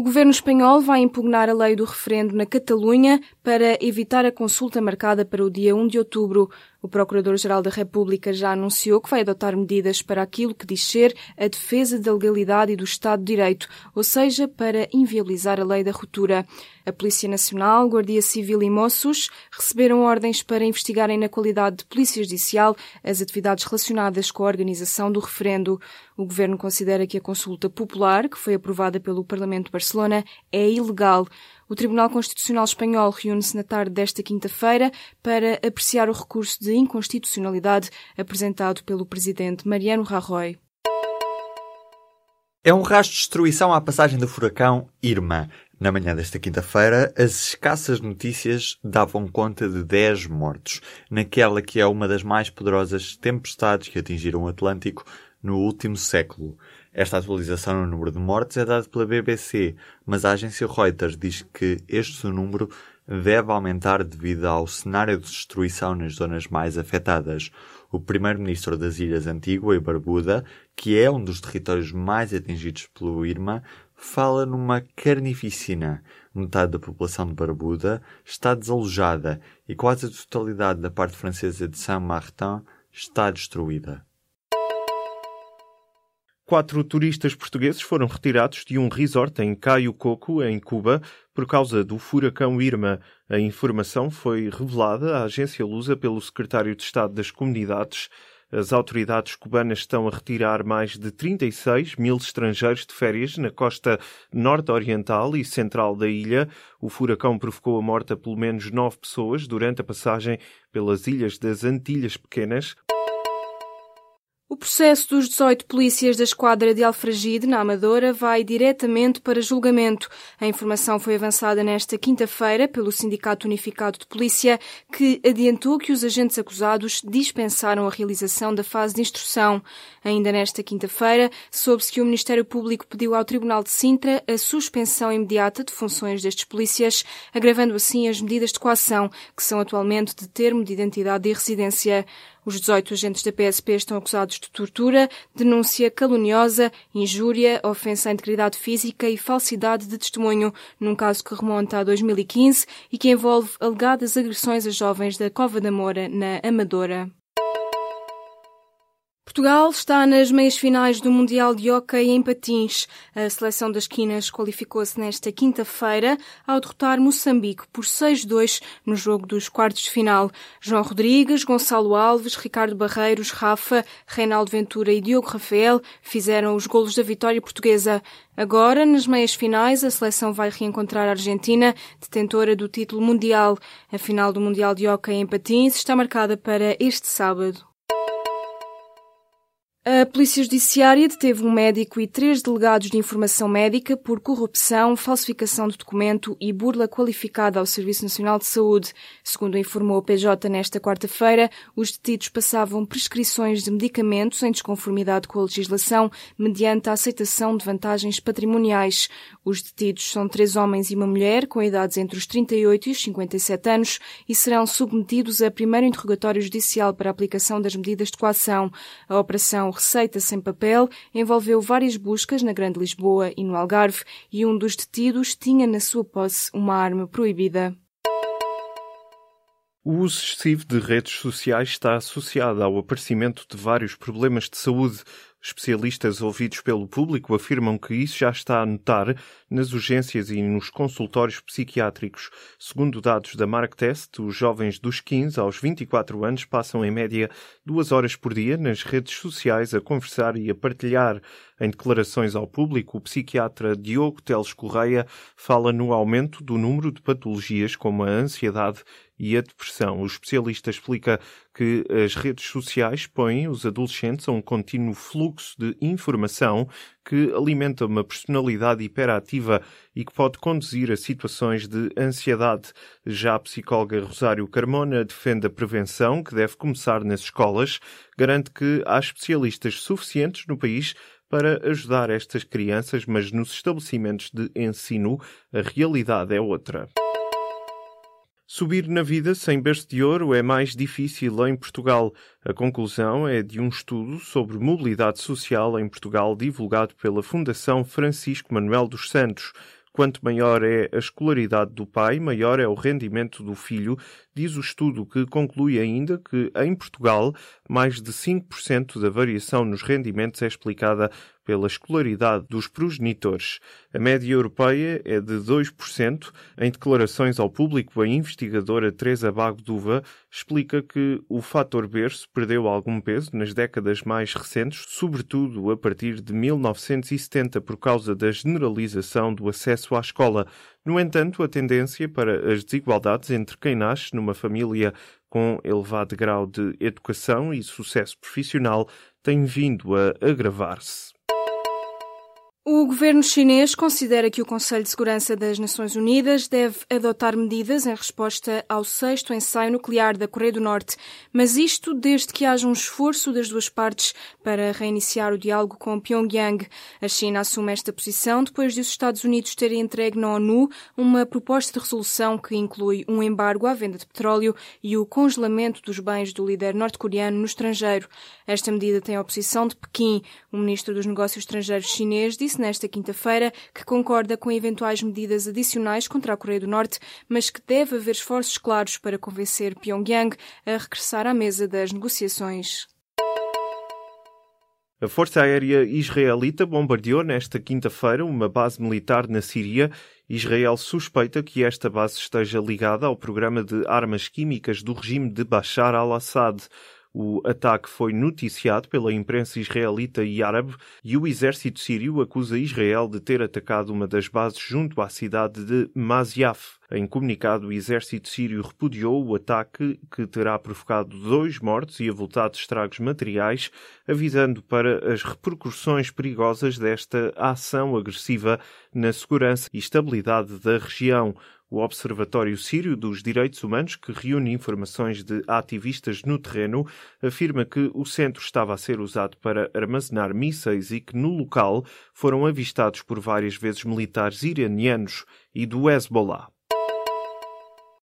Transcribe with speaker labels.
Speaker 1: O governo espanhol vai impugnar a lei do referendo na Catalunha para evitar a consulta marcada para o dia 1 de outubro. O Procurador-Geral da República já anunciou que vai adotar medidas para aquilo que diz ser a defesa da legalidade e do Estado de Direito, ou seja, para inviabilizar a lei da ruptura. A Polícia Nacional, Guardia Civil e Mossos receberam ordens para investigarem na qualidade de Polícia Judicial as atividades relacionadas com a organização do referendo. O Governo considera que a consulta popular, que foi aprovada pelo Parlamento de Barcelona, é ilegal. O Tribunal Constitucional Espanhol reúne-se na tarde desta quinta-feira para apreciar o recurso de inconstitucionalidade apresentado pelo presidente Mariano Rajoy.
Speaker 2: É um rastro de destruição à passagem do furacão Irma. Na manhã desta quinta-feira, as escassas notícias davam conta de 10 mortos, naquela que é uma das mais poderosas tempestades que atingiram o Atlântico no último século. Esta atualização no número de mortes é dada pela BBC, mas a agência Reuters diz que este número deve aumentar devido ao cenário de destruição nas zonas mais afetadas. O primeiro-ministro das Ilhas Antigua e Barbuda, que é um dos territórios mais atingidos pelo Irma, fala numa carnificina. Metade da população de Barbuda está desalojada e quase a totalidade da parte francesa de Saint-Martin está destruída.
Speaker 3: Quatro turistas portugueses foram retirados de um resort em Caio Coco, em Cuba, por causa do furacão Irma. A informação foi revelada à agência Lusa pelo secretário de Estado das Comunidades. As autoridades cubanas estão a retirar mais de 36 mil estrangeiros de férias na costa norte-oriental e central da ilha. O furacão provocou a morte a pelo menos nove pessoas durante a passagem pelas ilhas das Antilhas Pequenas.
Speaker 1: O processo dos 18 polícias da esquadra de Alfragide, na Amadora, vai diretamente para julgamento. A informação foi avançada nesta quinta-feira pelo Sindicato Unificado de Polícia, que adiantou que os agentes acusados dispensaram a realização da fase de instrução. Ainda nesta quinta-feira, soube-se que o Ministério Público pediu ao Tribunal de Sintra a suspensão imediata de funções destes polícias, agravando assim as medidas de coação, que são atualmente de termo de identidade e residência. Os 18 agentes da PSP estão acusados de tortura, denúncia caluniosa, injúria, ofensa à integridade física e falsidade de testemunho, num caso que remonta a 2015 e que envolve alegadas agressões a jovens da Cova da Moura, na Amadora. Portugal está nas meias finais do Mundial de Hockey em Patins. A seleção das quinas qualificou-se nesta quinta-feira ao derrotar Moçambique por 6-2 no jogo dos quartos de final. João Rodrigues, Gonçalo Alves, Ricardo Barreiros, Rafa, Reinaldo Ventura e Diogo Rafael fizeram os golos da vitória portuguesa. Agora, nas meias finais, a seleção vai reencontrar a Argentina, detentora do título mundial. A final do Mundial de Hockey em Patins está marcada para este sábado. A Polícia Judiciária deteve um médico e três delegados de informação médica por corrupção, falsificação de documento e burla qualificada ao Serviço Nacional de Saúde. Segundo informou o PJ nesta quarta-feira, os detidos passavam prescrições de medicamentos em desconformidade com a legislação mediante a aceitação de vantagens patrimoniais. Os detidos são três homens e uma mulher com idades entre os 38 e os 57 anos e serão submetidos a primeiro interrogatório judicial para aplicação das medidas de coação. A operação Receita Sem Papel envolveu várias buscas na Grande Lisboa e no Algarve e um dos detidos tinha na sua posse uma arma proibida.
Speaker 3: O uso excessivo de redes sociais está associado ao aparecimento de vários problemas de saúde, Especialistas ouvidos pelo público afirmam que isso já está a notar nas urgências e nos consultórios psiquiátricos. Segundo dados da Marktest, os jovens dos 15 aos 24 anos passam em média duas horas por dia nas redes sociais a conversar e a partilhar. Em declarações ao público, o psiquiatra Diogo Teles Correia fala no aumento do número de patologias como a ansiedade e a depressão. O especialista explica que as redes sociais põem os adolescentes a um contínuo fluxo de informação que alimenta uma personalidade hiperativa e que pode conduzir a situações de ansiedade. Já a psicóloga Rosário Carmona defende a prevenção, que deve começar nas escolas, garante que há especialistas suficientes no país para ajudar estas crianças, mas nos estabelecimentos de ensino a realidade é outra. Subir na vida sem berço de ouro é mais difícil em Portugal. A conclusão é de um estudo sobre mobilidade social em Portugal divulgado pela Fundação Francisco Manuel dos Santos. Quanto maior é a escolaridade do pai, maior é o rendimento do filho, diz o estudo que conclui ainda que, em Portugal, mais de 5% da variação nos rendimentos é explicada pela escolaridade dos progenitores. A média europeia é de 2%. Em declarações ao público, a investigadora Teresa Bagduva explica que o fator berço perdeu algum peso nas décadas mais recentes, sobretudo a partir de 1970 por causa da generalização do acesso à escola. No entanto, a tendência para as desigualdades entre quem nasce numa família com elevado grau de educação e sucesso profissional tem vindo a agravar-se.
Speaker 1: O governo chinês considera que o Conselho de Segurança das Nações Unidas deve adotar medidas em resposta ao sexto ensaio nuclear da Coreia do Norte, mas isto desde que haja um esforço das duas partes para reiniciar o diálogo com Pyongyang. A China assume esta posição depois de os Estados Unidos terem entregue na ONU uma proposta de resolução que inclui um embargo à venda de petróleo e o congelamento dos bens do líder norte-coreano no estrangeiro. Esta medida tem a oposição de Pequim. O ministro dos Negócios Estrangeiros chinês disse nesta quinta-feira que concorda com eventuais medidas adicionais contra a Coreia do Norte, mas que deve haver esforços claros para convencer Pyongyang a regressar à mesa das negociações.
Speaker 3: A Força Aérea Israelita bombardeou nesta quinta-feira uma base militar na Síria. Israel suspeita que esta base esteja ligada ao programa de armas químicas do regime de Bashar al-Assad. O ataque foi noticiado pela imprensa israelita e árabe e o exército sírio acusa Israel de ter atacado uma das bases junto à cidade de Masyaf. Em comunicado, o exército sírio repudiou o ataque que terá provocado dois mortos e avultado estragos materiais, avisando para as repercussões perigosas desta ação agressiva na segurança e estabilidade da região. O Observatório Sírio dos Direitos Humanos, que reúne informações de ativistas no terreno, afirma que o centro estava a ser usado para armazenar mísseis e que no local foram avistados por várias vezes militares iranianos e do Hezbollah.